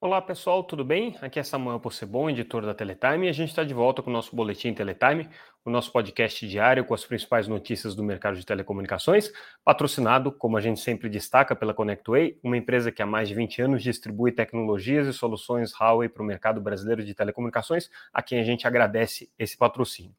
Olá pessoal, tudo bem? Aqui é Samuel Possebon, editor da Teletime, e a gente está de volta com o nosso Boletim Teletime, o nosso podcast diário com as principais notícias do mercado de telecomunicações, patrocinado, como a gente sempre destaca, pela ConnectWay, uma empresa que há mais de 20 anos distribui tecnologias e soluções Huawei para o mercado brasileiro de telecomunicações, a quem a gente agradece esse patrocínio.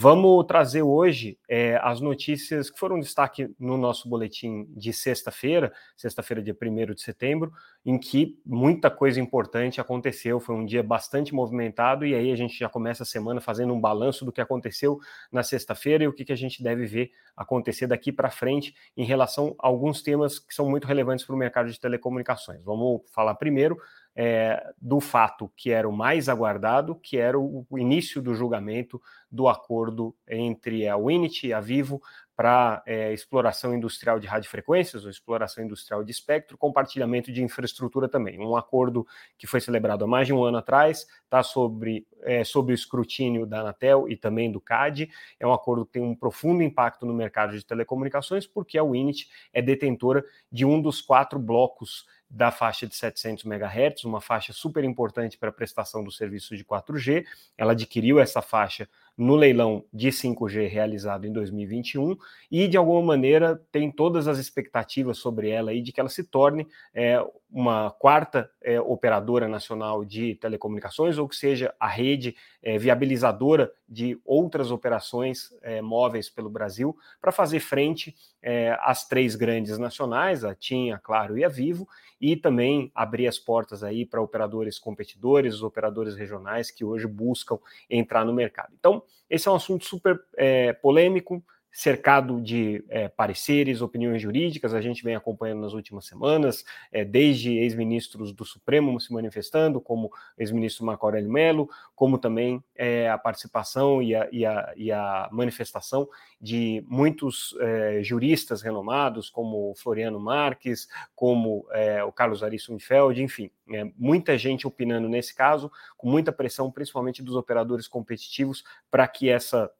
Vamos trazer hoje é, as notícias que foram destaque no nosso boletim de sexta-feira, sexta-feira, dia 1 de setembro, em que muita coisa importante aconteceu. Foi um dia bastante movimentado, e aí a gente já começa a semana fazendo um balanço do que aconteceu na sexta-feira e o que, que a gente deve ver acontecer daqui para frente em relação a alguns temas que são muito relevantes para o mercado de telecomunicações. Vamos falar primeiro é, do fato que era o mais aguardado, que era o, início do julgamento do acordo entre a Winit e a Vivo para é, exploração industrial de radiofrequências, ou exploração industrial de espectro, compartilhamento de infraestrutura também. Um acordo que foi celebrado há mais de um ano atrás, está sobre, é, sob o escrutínio da Anatel e também do CAD. É um acordo que tem um profundo impacto no mercado de telecomunicações, porque a Winit é detentora de um dos quatro blocos da faixa de 700 MHz, uma faixa super importante para a prestação do serviço de 4G. Ela adquiriu essa faixa no leilão de 5G realizado em 2021 e, de alguma maneira, tem todas as expectativas sobre ela aí de que ela se torne é, uma quarta é, operadora nacional de telecomunicações ou que seja a rede é, viabilizadora de outras operações é, móveis pelo Brasil para fazer frente é, às três grandes nacionais, a TIM, a Claro e a Vivo, e também abrir as portas aí para operadores competidores, operadores regionais que hoje buscam entrar no mercado. Então, esse é um assunto super é, polêmico, cercado de é, pareceres, opiniões jurídicas, a gente vem acompanhando nas últimas semanas, é, desde ex-ministros do Supremo se manifestando, como ex-ministro Marco Aurélio Mello, como também é, a participação e a, e, a, e a, manifestação de muitos é, juristas renomados, como Floriano Marques, como é, o Carlos Ari Sunfeld, enfim, é, muita gente opinando nesse caso, com muita pressão, principalmente dos operadores competitivos, para que essa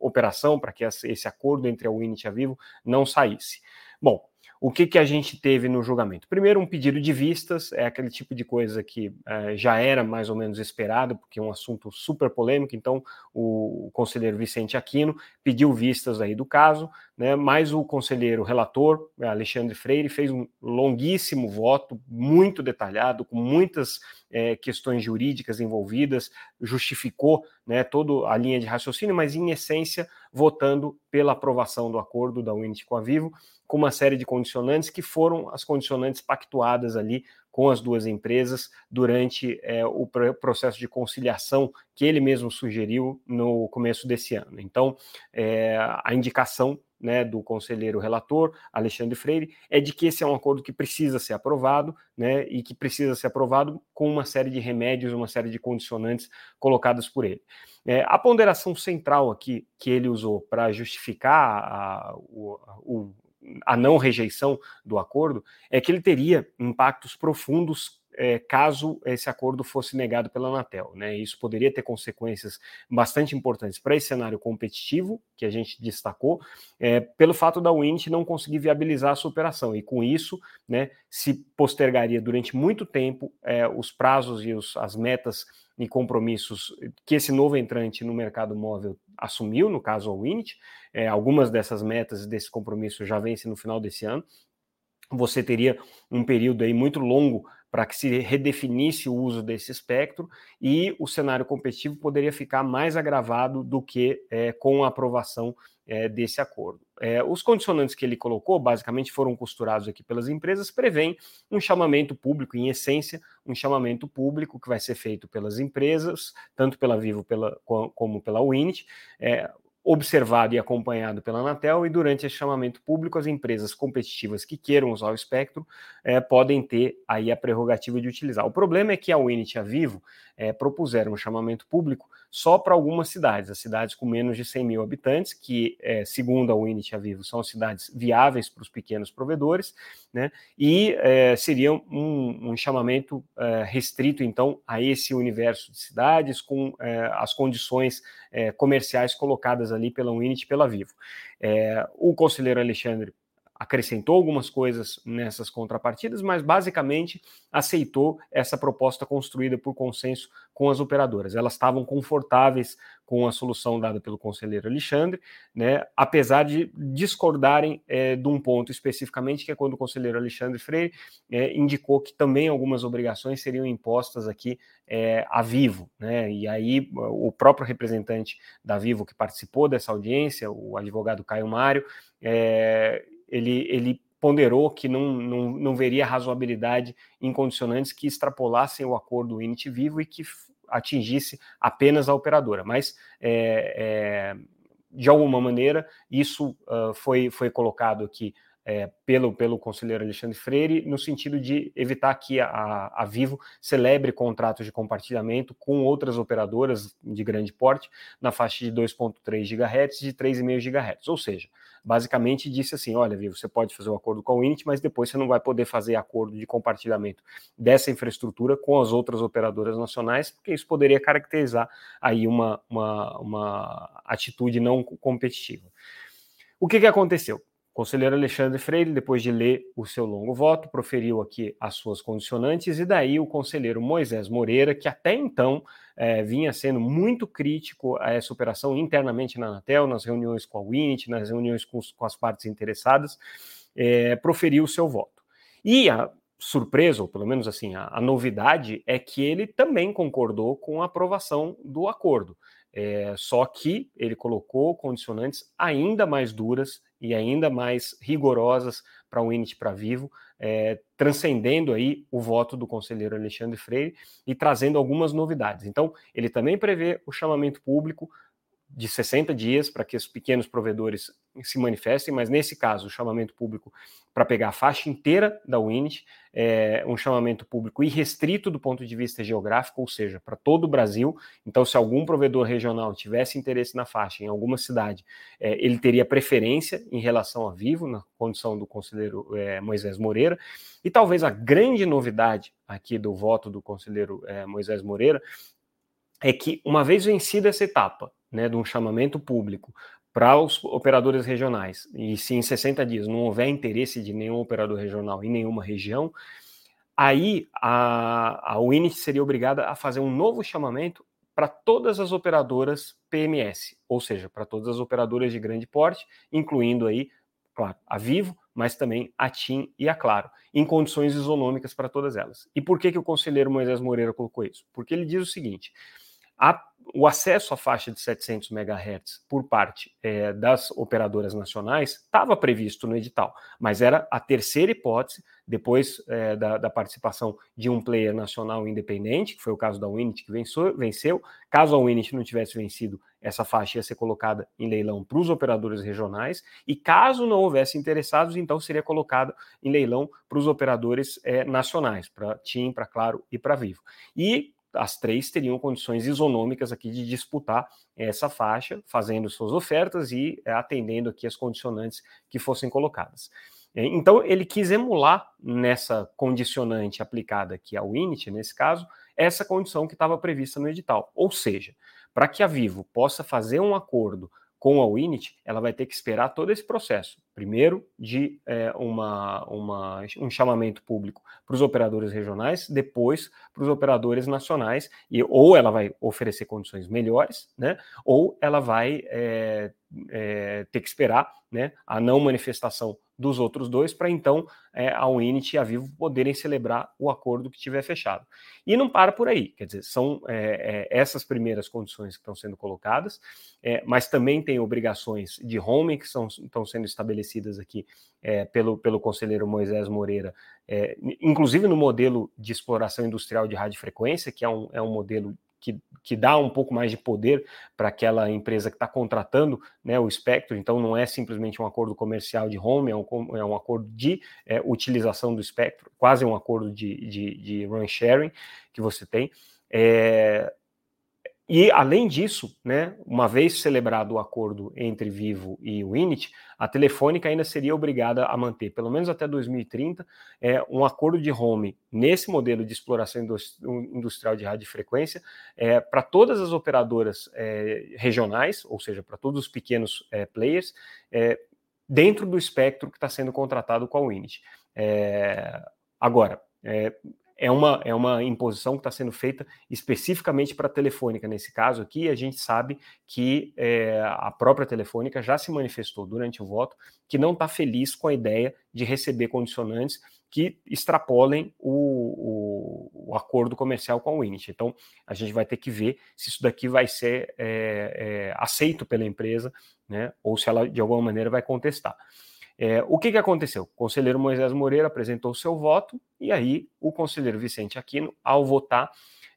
operação, para que essa, esse acordo entre a Winit e a Vivo não saísse. Bom, o que, que a gente teve no julgamento? Primeiro, um pedido de vistas, é aquele tipo de coisa que é, já era mais ou menos esperado, porque é um assunto super polêmico, então o, conselheiro Vicente Aquino pediu vistas aí do caso, né, mas o conselheiro relator, Alexandre Freire, fez um longuíssimo voto, muito detalhado, com muitas é, questões jurídicas envolvidas, justificou né, toda a linha de raciocínio, mas em essência votando pela aprovação do acordo da Unity com a Vivo, com uma série de condicionantes que foram as condicionantes pactuadas ali com as duas empresas durante é, o processo de conciliação que ele mesmo sugeriu no começo desse ano. Então, é, a indicação né, do conselheiro relator, Alexandre Freire, é de que esse é um acordo que precisa ser aprovado, né, e que precisa ser aprovado com uma série de remédios, uma série de condicionantes colocadas por ele. É, a ponderação central aqui que ele usou para justificar a, o, a não rejeição do acordo é que ele teria impactos profundos é, caso esse acordo fosse negado pela Anatel. Né? Isso poderia ter consequências bastante importantes para esse cenário competitivo que a gente destacou, é, pelo fato da Winit não conseguir viabilizar a sua operação, e com isso né, se postergaria durante muito tempo é, os prazos e os, as metas e compromissos que esse novo entrante no mercado móvel assumiu, no caso a Winit. É, algumas dessas metas e desses compromissos já vencem no final desse ano. Você teria um período aí muito longo para que se redefinisse o uso desse espectro e o cenário competitivo poderia ficar mais agravado do que é, com a aprovação é, desse acordo. É, os condicionantes que ele colocou, basicamente foram costurados aqui pelas empresas, prevêem um chamamento público, em essência, um chamamento público que vai ser feito pelas empresas, tanto pela Vivo pela, como pela Winit, é, observado e acompanhado pela Anatel, e durante esse chamamento público, as empresas competitivas que queiram usar o espectro é, podem ter aí a prerrogativa de utilizar. O problema é que a Winit e a Vivo é, propuseram um chamamento público só para algumas cidades, as cidades com menos de 100 mil habitantes, que, é, segundo a Winit e a Vivo, são cidades viáveis para os pequenos provedores, né, e é, seria um, um chamamento é, restrito, então, a esse universo de cidades, com as condições comerciais colocadas ali pela Winit e pela Vivo. o conselheiro Alexandre acrescentou algumas coisas nessas contrapartidas, mas basicamente aceitou essa proposta construída por consenso com as operadoras. Elas estavam confortáveis com a solução dada pelo conselheiro Alexandre, né, apesar de discordarem é, de um ponto especificamente, que é quando o conselheiro Alexandre Freire é, indicou que também algumas obrigações seriam impostas aqui é, a Vivo. Né, e aí o próprio representante da Vivo que participou dessa audiência, o advogado Caio Mário, é, ele, ele ponderou que não, não, não veria razoabilidade em condicionantes que extrapolassem o acordo Init Vivo e que atingisse apenas a operadora, mas é, é, de alguma maneira isso uh, foi, foi colocado aqui é, pelo, pelo conselheiro Alexandre Freire, no sentido de evitar que a, a Vivo celebre contratos de compartilhamento com outras operadoras de grande porte na faixa de 2,3 GHz e de 3,5 GHz. Ou seja, basicamente disse assim: olha, Vivo, você pode fazer um acordo com a Unity, mas depois você não vai poder fazer acordo de compartilhamento dessa infraestrutura com as outras operadoras nacionais, porque isso poderia caracterizar aí uma, uma, uma atitude não competitiva. O que, que aconteceu? O conselheiro Alexandre Freire, depois de ler o seu longo voto, proferiu aqui as suas condicionantes, e daí o conselheiro Moisés Moreira, que até então é, vinha sendo muito crítico a essa operação internamente na Anatel, nas reuniões com a Winit, nas reuniões com, com as partes interessadas, é, proferiu o seu voto. E a surpresa, ou pelo menos assim, a, a novidade é que ele também concordou com a aprovação do acordo. É, só que ele colocou condicionantes ainda mais duras e ainda mais rigorosas para o Init para Vivo, é, transcendendo aí o voto do conselheiro Alexandre Freire e trazendo algumas novidades. Então, ele também prevê o chamamento público de 60 dias para que os pequenos provedores se manifestem, mas nesse caso, o chamamento público para pegar a faixa inteira da Winit, é um chamamento público irrestrito do ponto de vista geográfico, ou seja, para todo o Brasil. Então, se algum provedor regional tivesse interesse na faixa em alguma cidade, é, ele teria preferência em relação a Vivo, na condição do conselheiro é, Moisés Moreira. E talvez a grande novidade aqui do voto do conselheiro é, Moisés Moreira é que, uma vez vencida essa etapa, né, de um chamamento público para os operadores regionais, e se em 60 dias não houver interesse de nenhum operador regional em nenhuma região, aí a, a Winit seria obrigada a fazer um novo chamamento para todas as operadoras PMS, ou seja, para todas as operadoras de grande porte, incluindo aí, claro, a Vivo, mas também a TIM e a Claro, em condições isonômicas para todas elas. E por que, que o conselheiro Moisés Moreira colocou isso? Porque ele diz o seguinte: a, o acesso à faixa de 700 MHz por parte é, das operadoras nacionais estava previsto no edital, mas era a terceira hipótese, depois é, da, da, participação de um player nacional independente, que foi o caso da Winit, que venceu. Caso a Winit não tivesse vencido, essa faixa ia ser colocada em leilão para os operadores regionais, e caso não houvesse interessados, então seria colocada em leilão para os operadores é, nacionais, para TIM, para Claro e para Vivo. E as três teriam condições isonômicas aqui de disputar essa faixa, fazendo suas ofertas e eh, atendendo aqui as condicionantes que fossem colocadas. Eh, então, ele quis emular nessa condicionante aplicada aqui ao Init, nesse caso, essa condição que estava prevista no edital. Ou seja, para que a Vivo possa fazer um acordo com a Winit, ela vai ter que esperar todo esse processo. Primeiro, de é, uma, uma, um chamamento público para os operadores regionais, depois para os operadores nacionais, e ou ela vai oferecer condições melhores, né, ou ela vai é, é, ter que esperar né, a não manifestação dos outros dois, para então é, a Unity e a Vivo poderem celebrar o acordo que tiver fechado. E não para por aí, quer dizer, são é, é, essas primeiras condições que estão sendo colocadas, é, mas também tem obrigações de home que são, estão sendo estabelecidas aqui é, pelo, pelo conselheiro Moisés Moreira, é, inclusive no modelo de exploração industrial de radiofrequência, que é um, é um modelo que, que dá um pouco mais de poder para aquela empresa que está contratando né, o espectro, então não é simplesmente um acordo comercial de home, é um, é um acordo de é, utilização do espectro, quase um acordo de, de, de run sharing que você tem. É, e, além disso, né, uma vez celebrado o acordo entre Vivo e o Init, a Telefônica ainda seria obrigada a manter, pelo menos até 2030, é, um acordo de home nesse modelo de exploração industrial de radiofrequência é, para todas as operadoras é, regionais, ou seja, para todos os pequenos é, players, é, dentro do espectro que está sendo contratado com a Winit. É, agora, é, é uma, é uma imposição que está sendo feita especificamente para a Telefônica. Nesse caso aqui, a gente sabe que é, a própria Telefônica já se manifestou durante o voto que não está feliz com a ideia de receber condicionantes que extrapolem o, o, o, acordo comercial com a Winit. Então, a gente vai ter que ver se isso daqui vai ser é, é, aceito pela empresa, né, ou se ela de alguma maneira vai contestar. É, o que, que aconteceu? O conselheiro Moisés Moreira apresentou seu voto e aí o conselheiro Vicente Aquino, ao votar,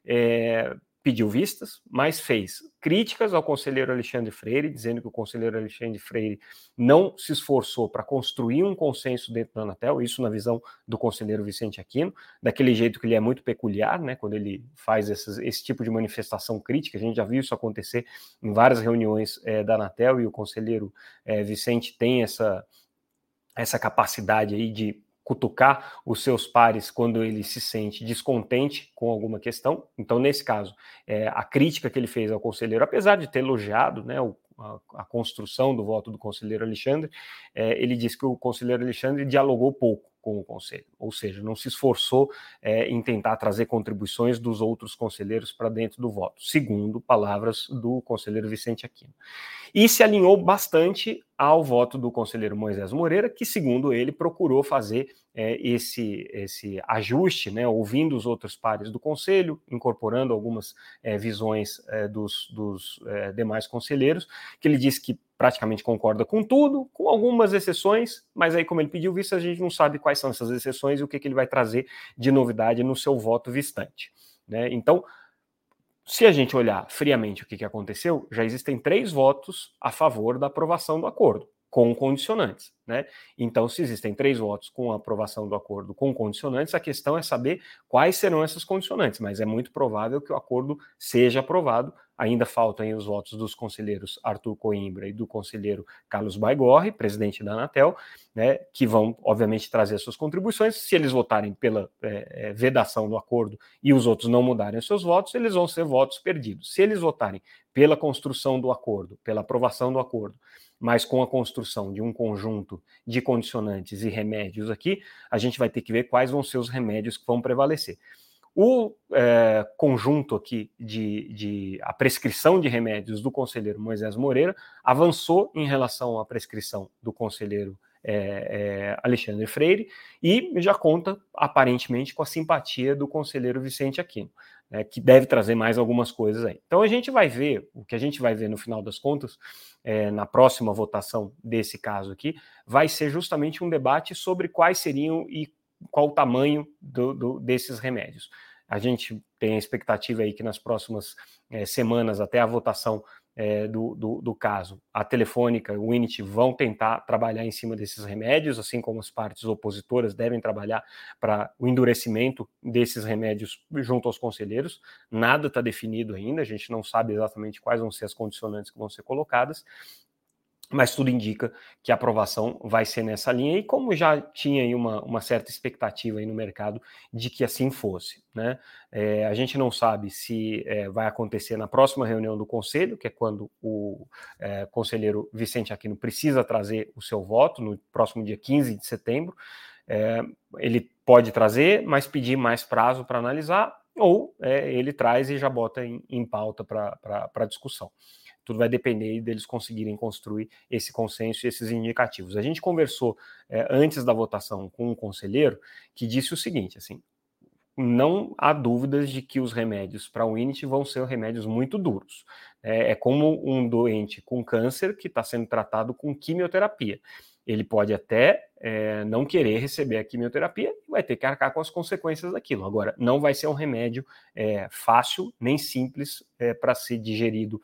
é, pediu vistas, mas fez críticas ao conselheiro Alexandre Freire, dizendo que o conselheiro Alexandre Freire não se esforçou para construir um consenso dentro da Anatel, isso na visão do conselheiro Vicente Aquino, daquele jeito que ele é muito peculiar, né, quando ele faz esses, esse tipo de manifestação crítica, a gente já viu isso acontecer em várias reuniões é, da Anatel e o conselheiro é, Vicente tem essa essa capacidade aí de cutucar os seus pares quando ele se sente descontente com alguma questão. Então, nesse caso, é, a crítica que ele fez ao conselheiro, apesar de ter elogiado né, o, a, a, construção do voto do conselheiro Alexandre, é, ele disse que o conselheiro Alexandre dialogou pouco com o conselho, ou seja, não se esforçou é, em tentar trazer contribuições dos outros conselheiros para dentro do voto, segundo palavras do conselheiro Vicente Aquino. E se alinhou bastante ao voto do conselheiro Moisés Moreira, que, segundo ele, procurou fazer é, esse, esse ajuste, né, ouvindo os outros pares do conselho, incorporando algumas é, visões é, dos, dos é, demais conselheiros, que ele disse que praticamente concorda com tudo, com algumas exceções, mas aí, como ele pediu visto, a gente não sabe quais são essas exceções e o que, que ele vai trazer de novidade no seu voto vistante. Né? Então, se a gente olhar friamente o que, que aconteceu, já existem três votos a favor da aprovação do acordo com condicionantes, né? Então, se existem três votos com a aprovação do acordo com condicionantes, a questão é saber quais serão essas condicionantes, mas é muito provável que o acordo seja aprovado. Ainda faltam os votos dos conselheiros Arthur Coimbra e do conselheiro Carlos Baigorre, presidente da Anatel, né, que vão, obviamente, trazer suas contribuições. Se eles votarem pela é, vedação do acordo e os outros não mudarem seus votos, eles vão ser votos perdidos. Se eles votarem pela construção do acordo, pela aprovação do acordo, mas com a construção de um conjunto de condicionantes e remédios aqui, a gente vai ter que ver quais vão ser os remédios que vão prevalecer. O é, conjunto aqui de, de, a prescrição de remédios do conselheiro Moisés Moreira avançou em relação à prescrição do conselheiro é, é, Alexandre Freire e já conta aparentemente com a simpatia do conselheiro Vicente Aquino né, que deve trazer mais algumas coisas aí. Então a gente vai ver, o que a gente vai ver no final das contas, é, na próxima votação desse caso aqui, vai ser justamente um debate sobre quais seriam e qual o tamanho do, do, desses remédios. A gente tem a expectativa aí que nas próximas é, semanas, até a votação é, do, do, do, caso, a Telefônica, o Unity vão tentar trabalhar em cima desses remédios, assim como as partes opositoras devem trabalhar para o endurecimento desses remédios junto aos conselheiros. Nada está definido ainda, a gente não sabe exatamente quais vão ser as condicionantes que vão ser colocadas, mas tudo indica que a aprovação vai ser nessa linha, e como já tinha aí uma, uma certa expectativa aí no mercado de que assim fosse. Né? É, a gente não sabe se é, vai acontecer na próxima reunião do Conselho, que é quando o é, conselheiro Vicente Aquino precisa trazer o seu voto, no próximo dia 15 de setembro. É, ele pode trazer, mas pedir mais prazo para analisar, ou é, ele traz e já bota em, em pauta para discussão. Tudo vai depender deles conseguirem construir esse consenso e esses indicativos. A gente conversou é, antes da votação com um conselheiro que disse o seguinte: assim, não há dúvidas de que os remédios para o INIT vão ser remédios muito duros. É, é como um doente com câncer que está sendo tratado com quimioterapia. Ele pode até é, não querer receber a quimioterapia e vai ter que arcar com as consequências daquilo. Agora, não vai ser um remédio é, fácil nem simples para ser digerido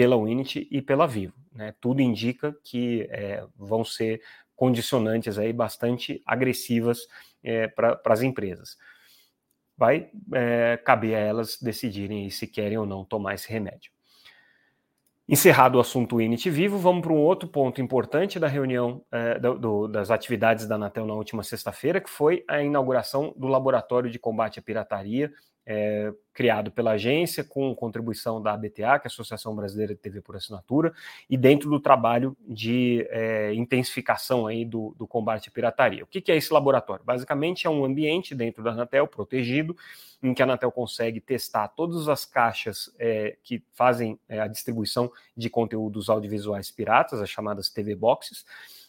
pela Unity e pela Vivo. Né? Tudo indica que é, vão ser condicionantes aí bastante agressivas é, para as empresas. Vai é, caber a elas decidirem se querem ou não tomar esse remédio. Encerrado o assunto Init Vivo, vamos para um outro ponto importante da reunião é, do, das atividades da Anatel na última sexta-feira, que foi a inauguração do Laboratório de Combate à Pirataria é, criado pela agência, com contribuição da ABTA, que é a Associação Brasileira de TV por Assinatura, e dentro do trabalho de é, intensificação aí do, do, combate à pirataria. O que, que, é esse laboratório? Basicamente é um ambiente dentro da Anatel, protegido, em que a Anatel consegue testar todas as caixas é, que fazem é, a distribuição de conteúdos audiovisuais piratas, as chamadas TV Boxes,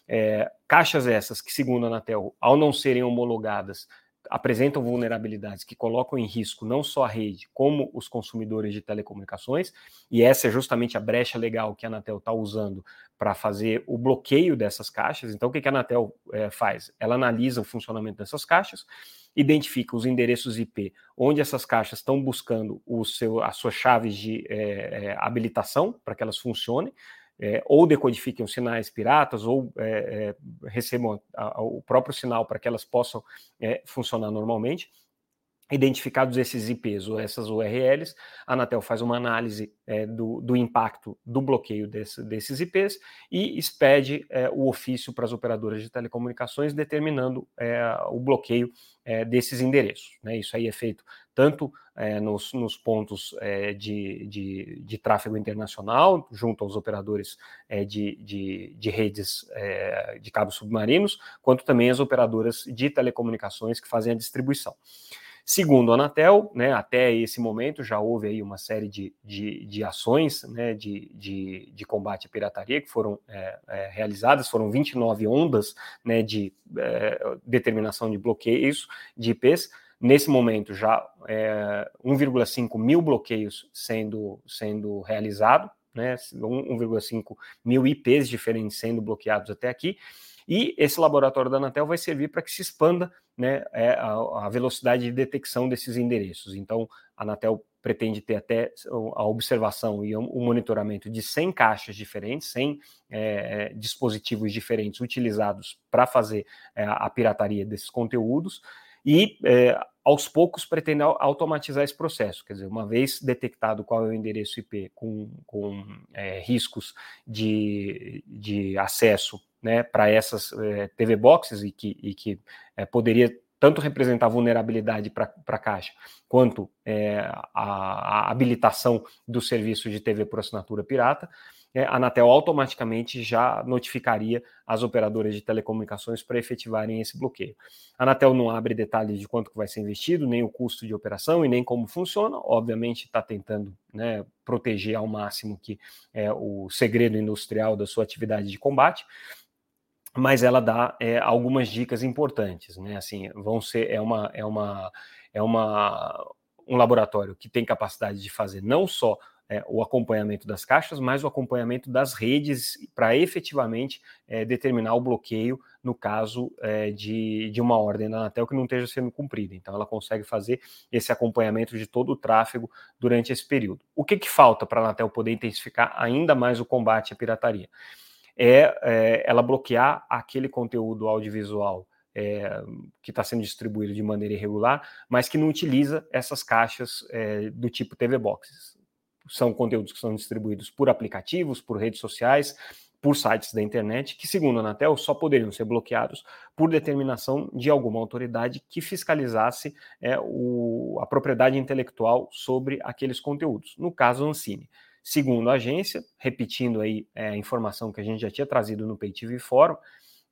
é, caixas essas que, segundo a Anatel, ao não serem homologadas, apresentam vulnerabilidades que colocam em risco não só a rede, como os consumidores de telecomunicações, e essa é justamente a brecha legal que a Anatel está usando para fazer o bloqueio dessas caixas. Então, o que, a Anatel é, faz? Ela analisa o funcionamento dessas caixas, identifica os endereços IP onde essas caixas estão buscando o seu, as suas chaves de é, habilitação para que elas funcionem, é, ou decodifiquem os sinais piratas, ou é, é, recebam a, a, o próprio sinal para que elas possam é, funcionar normalmente. Identificados esses IPs ou essas URLs, a Anatel faz uma análise é, do, do, impacto do bloqueio desse, desses IPs e expede é, o ofício para as operadoras de telecomunicações, determinando o bloqueio desses endereços. Né? Isso aí é feito tanto é, nos, nos, pontos é, de, de, de, tráfego internacional, junto aos operadores é, de, de, de, redes é, de cabos submarinos, quanto também as operadoras de telecomunicações que fazem a distribuição. Segundo a Anatel, né, até esse momento já houve aí uma série de, de, de ações né, de, de, de, combate à pirataria que foram é, é, realizadas, foram 29 ondas né, de determinação de bloqueios de IPs, Nesse momento, já é, 1,5 mil bloqueios sendo, sendo realizado, né, 1,5 mil IPs diferentes sendo bloqueados até aqui, e esse laboratório da Anatel vai servir para que se expanda né, é, a, a, velocidade de detecção desses endereços. Então, a Anatel pretende ter até a observação e o monitoramento de 100 caixas diferentes, 100 é, dispositivos diferentes utilizados para fazer é, a pirataria desses conteúdos, e é, aos poucos pretende automatizar esse processo, quer dizer, uma vez detectado qual é o endereço IP com, com é, riscos de, de acesso né, para essas é, TV boxes e que, e que é, poderia tanto representar vulnerabilidade para a caixa, quanto é, a, a habilitação do serviço de TV por assinatura pirata, é, a Anatel automaticamente já notificaria as operadoras de telecomunicações para efetivarem esse bloqueio. A Anatel não abre detalhes de quanto vai ser investido, nem o custo de operação e nem como funciona. Obviamente está tentando né, proteger ao máximo que é o segredo industrial da sua atividade de combate mas ela dá é, algumas dicas importantes, né? Assim, vão ser é uma é uma é uma um laboratório que tem capacidade de fazer não só é, o acompanhamento das caixas, mas o acompanhamento das redes para efetivamente é, determinar o bloqueio no caso é, de, de uma ordem da Anatel que não esteja sendo cumprida. Então, ela consegue fazer esse acompanhamento de todo o tráfego durante esse período. O que, que falta para a Anatel poder intensificar ainda mais o combate à pirataria? É, é ela bloquear aquele conteúdo audiovisual é, que está sendo distribuído de maneira irregular, mas que não utiliza essas caixas é, do tipo TV Boxes são conteúdos que são distribuídos por aplicativos, por redes sociais, por sites da internet, que, segundo a Anatel, só poderiam ser bloqueados por determinação de alguma autoridade que fiscalizasse é, o, a propriedade intelectual sobre aqueles conteúdos. No caso, a Ancine. Segundo a agência, repetindo aí é, a informação que a gente já tinha trazido no PayTV Fórum,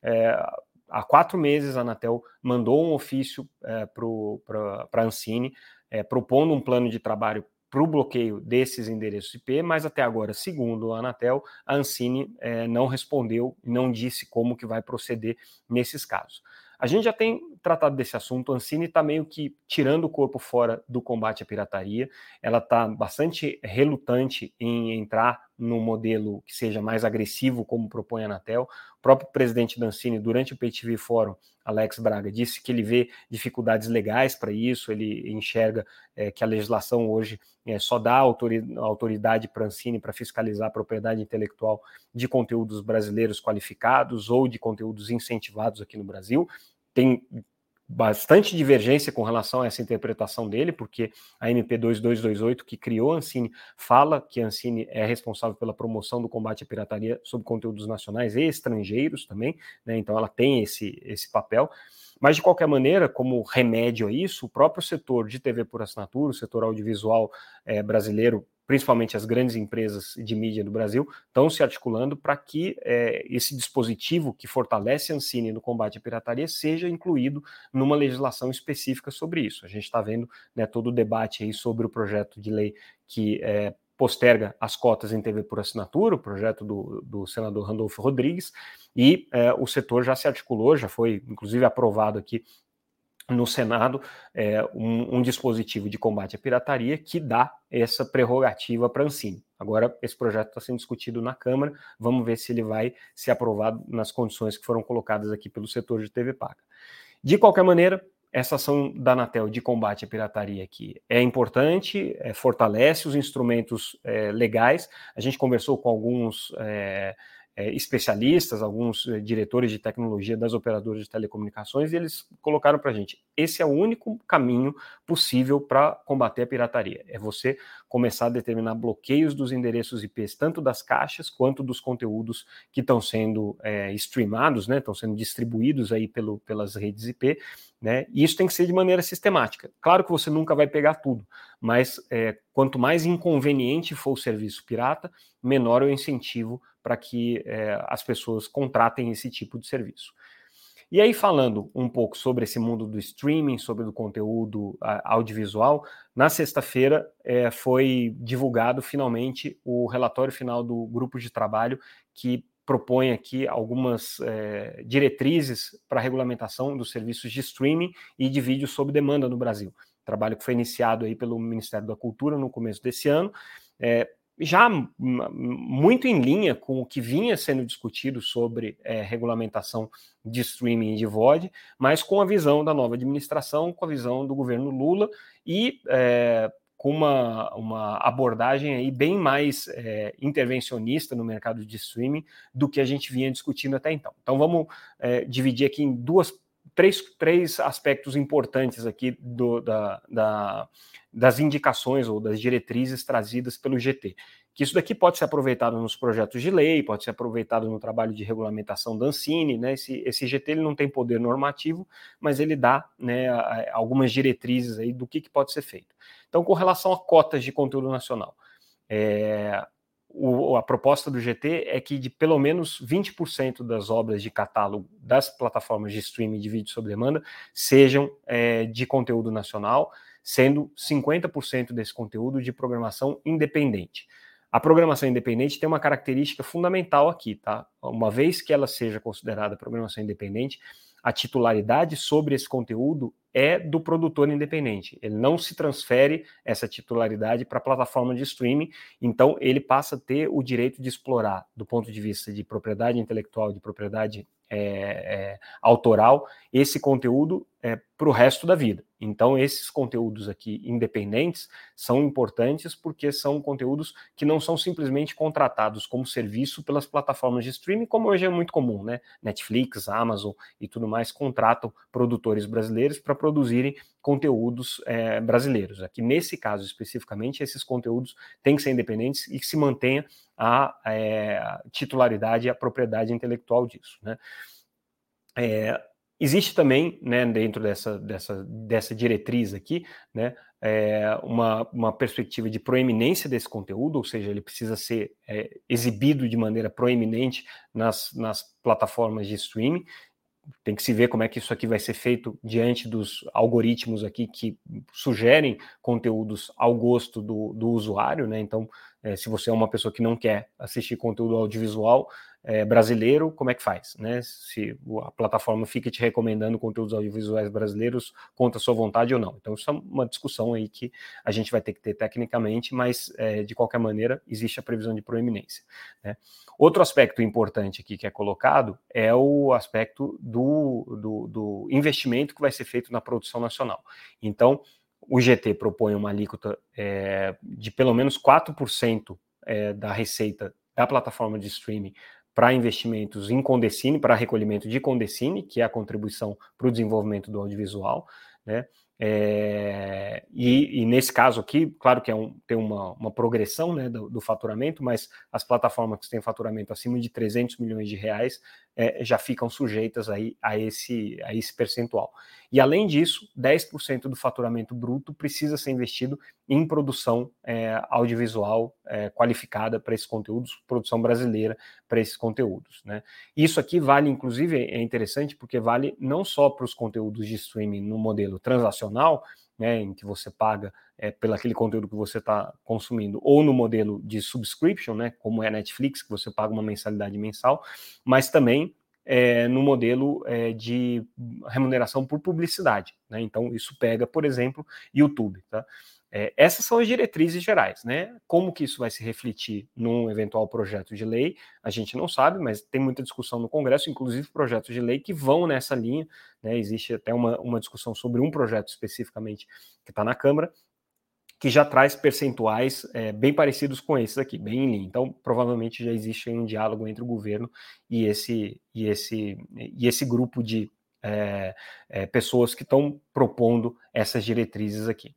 é, há quatro meses a Anatel mandou um ofício é, para a Ancine, é, propondo um plano de trabalho para o bloqueio desses endereços IP, mas até agora, segundo a Anatel, a Ancine é, não respondeu, não disse como que vai proceder nesses casos. A gente já tem tratado desse assunto, a Ancine está meio que tirando o corpo fora do combate à pirataria, ela está bastante relutante em entrar num modelo que seja mais agressivo, como propõe a Anatel. O próprio presidente da Ancine, durante o PTV Fórum, Alex Braga, disse que ele vê dificuldades legais para isso, ele enxerga é, que a legislação hoje é, só dá autoridade para a Ancine para fiscalizar a propriedade intelectual de conteúdos brasileiros qualificados ou de conteúdos incentivados aqui no Brasil tem bastante divergência com relação a essa interpretação dele, porque a MP 2228, que criou a Ancine, fala que a Ancine é responsável pela promoção do combate à pirataria sobre conteúdos nacionais e estrangeiros também, né? então ela tem esse, esse papel. Mas, de qualquer maneira, como remédio a isso, o próprio setor de TV por assinatura, o setor audiovisual é, brasileiro, principalmente as grandes empresas de mídia do Brasil, estão se articulando para que é, esse dispositivo que fortalece a Ancine no combate à pirataria seja incluído numa legislação específica sobre isso. A gente está vendo né, todo o debate aí sobre o projeto de lei que é, posterga as cotas em TV por assinatura, o projeto do, do senador Randolfo Rodrigues, e é, o setor já se articulou, já foi inclusive aprovado aqui no Senado é, um, um, dispositivo de combate à pirataria que dá essa prerrogativa para a Ancine. Agora, esse projeto está sendo discutido na Câmara, vamos ver se ele vai ser aprovado nas condições que foram colocadas aqui pelo setor de TV Paga. De qualquer maneira, essa ação da Anatel de combate à pirataria aqui é importante, é, fortalece os instrumentos é, legais. A gente conversou com alguns é, especialistas, alguns é, diretores de tecnologia das operadoras de telecomunicações, e eles colocaram para a gente: esse é o único caminho possível para combater a pirataria. É você começar a determinar bloqueios dos endereços IPs, tanto das caixas quanto dos conteúdos que estão sendo é, streamados, né, estão sendo distribuídos aí pelo, pelas redes IP, né, e isso tem que ser de maneira sistemática. Claro que você nunca vai pegar tudo, mas é, quanto mais inconveniente for o serviço pirata, menor o incentivo para que é, as pessoas contratem esse tipo de serviço. E aí, falando um pouco sobre esse mundo do streaming, sobre o conteúdo audiovisual, na sexta-feira é, foi divulgado finalmente o relatório final do grupo de trabalho que propõe aqui algumas é, diretrizes para a regulamentação dos serviços de streaming e de vídeo sob demanda no Brasil. Trabalho que foi iniciado aí pelo Ministério da Cultura no começo desse ano. É, já muito em linha com o que vinha sendo discutido sobre é, regulamentação de streaming e de VOD, mas com a visão da nova administração, com a visão do governo Lula e é, com uma, uma abordagem aí bem mais é, intervencionista no mercado de streaming do que a gente vinha discutindo até então. Então vamos é, dividir aqui em duas três, três aspectos importantes aqui do, da, da, das indicações ou das diretrizes trazidas pelo GT. Que isso daqui pode ser aproveitado nos projetos de lei, pode ser aproveitado no trabalho de regulamentação da Ancine, né? Esse, esse GT ele não tem poder normativo, mas ele dá né, algumas diretrizes aí do que, que pode ser feito. Então, com relação a cotas de conteúdo nacional, é, o, a proposta do GT é que de pelo menos 20% das obras de catálogo das plataformas de streaming de vídeo sob demanda sejam é, de conteúdo nacional, sendo 50% desse conteúdo de programação independente. A programação independente tem uma característica fundamental aqui, tá? Uma vez que ela seja considerada programação independente, a titularidade sobre esse conteúdo é do produtor independente. Ele não se transfere essa titularidade para a plataforma de streaming, então ele passa a ter o direito de explorar, do ponto de vista de propriedade intelectual, de propriedade é, é, autoral, esse conteúdo é, para o resto da vida. Então, esses conteúdos aqui independentes são importantes porque são conteúdos que não são simplesmente contratados como serviço pelas plataformas de streaming, como hoje é muito comum, né? Netflix, Amazon e tudo mais contratam produtores brasileiros para produzirem conteúdos é, brasileiros. Aqui, nesse caso especificamente, esses conteúdos têm que ser independentes e que se mantenha a, é, a titularidade e a propriedade intelectual disso, né? É, Existe também, né, dentro dessa, dessa, dessa diretriz aqui, né, é, uma, uma perspectiva de proeminência desse conteúdo, ou seja, ele precisa ser é, exibido de maneira proeminente nas, nas plataformas de streaming. Tem que se ver como é que isso aqui vai ser feito diante dos algoritmos aqui que sugerem conteúdos ao gosto do, do usuário, né? Então, é, se você é uma pessoa que não quer assistir conteúdo audiovisual, é, brasileiro, como é que faz? Né? Se a plataforma fica te recomendando conteúdos audiovisuais brasileiros contra a sua vontade ou não. Então, isso é uma discussão aí que a gente vai ter que ter tecnicamente, mas é, de qualquer maneira existe a previsão de proeminência. Né? Outro aspecto importante aqui que é colocado é o aspecto do, do, do investimento que vai ser feito na produção nacional. Então, o GT propõe uma alíquota é, de pelo menos 4% é, da receita da plataforma de streaming para investimentos em Condecine, para recolhimento de Condecine, que é a contribuição para o desenvolvimento do audiovisual, né? É, e, e, nesse caso aqui, claro que é um, tem uma, uma progressão né, do, do, faturamento, mas as plataformas que têm faturamento acima de 300 milhões de reais é, já ficam sujeitas aí a esse, a esse percentual. E além disso, 10% do faturamento bruto precisa ser investido em produção é, audiovisual é, qualificada para esses conteúdos, produção brasileira para esses conteúdos. Né? Isso aqui vale, inclusive, é interessante porque vale não só para os conteúdos de streaming no modelo transacional, né, em que você paga é, pelo aquele conteúdo que você está consumindo, ou no modelo de subscription, né, como é a Netflix, que você paga uma mensalidade mensal, mas também é, no modelo é, de remuneração por publicidade. Né? Então, isso pega, por exemplo, YouTube. Tá? É, essas são as diretrizes gerais, né? Como que isso vai se refletir num eventual projeto de lei, a gente não sabe, mas tem muita discussão no Congresso, inclusive projetos de lei que vão nessa linha. Né? Existe até uma, uma discussão sobre um projeto especificamente que está na Câmara, que já traz percentuais é, bem parecidos com esses aqui, bem em linha. Então, provavelmente já existe um diálogo entre o governo e esse, e esse, e esse grupo de é, é, pessoas que estão propondo essas diretrizes aqui.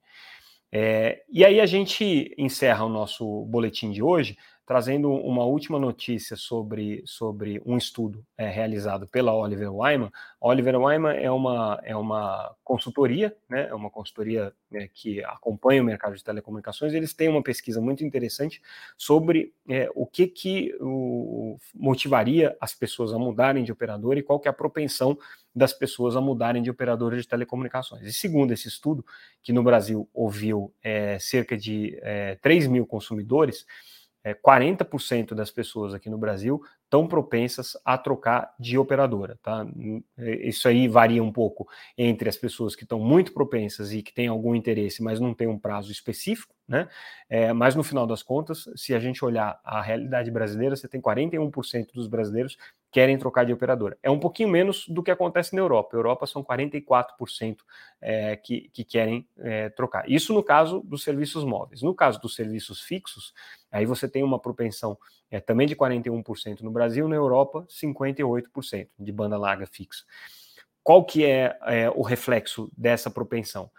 É, e aí a gente encerra o nosso boletim de hoje trazendo uma última notícia sobre, sobre um estudo é, realizado pela Oliver Wyman. Oliver Wyman é uma, é uma consultoria, né, é uma consultoria né, que acompanha o mercado de telecomunicações. Eles têm uma pesquisa muito interessante sobre é, o que, que o, motivaria as pessoas a mudarem de operador e qual que é a propensão das pessoas a mudarem de operadora de telecomunicações. E segundo esse estudo, que no Brasil ouviu é, cerca de é, 3 mil consumidores, é, 40% das pessoas aqui no Brasil estão propensas a trocar de operadora, tá? É, isso aí varia um pouco entre as pessoas que estão muito propensas e que têm algum interesse, mas não tem um prazo específico, né? É, mas no final das contas, se a gente olhar a realidade brasileira, você tem 41% dos brasileiros querem trocar de operadora. É um pouquinho menos do que acontece na Europa. Na Europa são 44% é, que, que querem é, trocar. Isso no caso dos serviços móveis. No caso dos serviços fixos, aí você tem uma propensão é, também de 41% no Brasil, na Europa 58% de banda larga fixa. Qual que é, é o reflexo dessa propensão?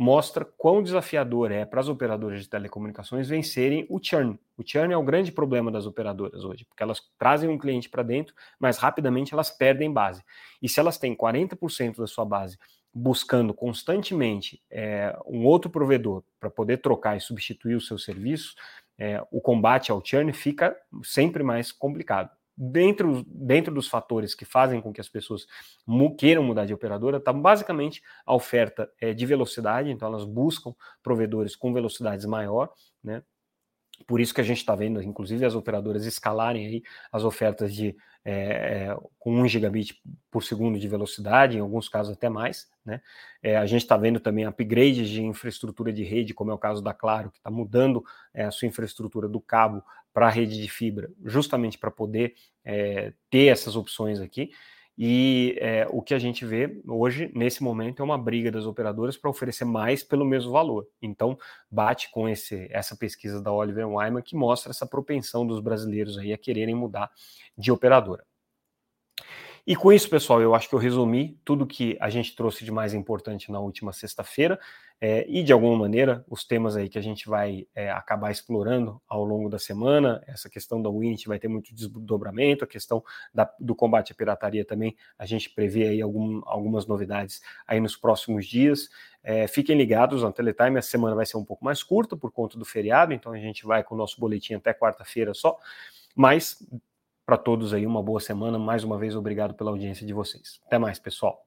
Mostra quão desafiador é para as operadoras de telecomunicações vencerem o churn. O churn é o grande problema das operadoras hoje, porque elas trazem um cliente para dentro, mas rapidamente elas perdem base. E se elas têm 40% da sua base buscando constantemente é, um outro provedor para poder trocar e substituir os seus serviços, é, o combate ao churn fica sempre mais complicado dentro, dentro dos fatores que fazem com que as pessoas mu queiram mudar de operadora, está basicamente a oferta é, de velocidade, então elas buscam provedores com velocidades maior, né? Por isso que a gente está vendo, inclusive, as operadoras escalarem aí as ofertas de é, com 1 gigabit por segundo de velocidade, em alguns casos até mais. Né? É, a gente está vendo também upgrades de infraestrutura de rede, como é o caso da Claro, que está mudando é, a sua infraestrutura do cabo para a rede de fibra, justamente para poder é, ter essas opções aqui. E é, o que a gente vê hoje, nesse momento, é uma briga das operadoras para oferecer mais pelo mesmo valor. Então, bate com esse, essa pesquisa da Oliver Wyman que mostra essa propensão dos brasileiros aí a quererem mudar de operadora. E com isso, pessoal, eu acho que eu resumi tudo que a gente trouxe de mais importante na última sexta-feira é, e, de alguma maneira, os temas aí que a gente vai é, acabar explorando ao longo da semana. Essa questão da Winit vai ter muito desdobramento, a questão da, do combate à pirataria também, a gente prevê aí algum, algumas novidades aí nos próximos dias. É, fiquem ligados na Teletime, a semana vai ser um pouco mais curta por conta do feriado, então a gente vai com o nosso boletim até quarta-feira só, mas para todos aí, uma boa semana. Mais uma vez, obrigado pela audiência de vocês. Até mais, pessoal.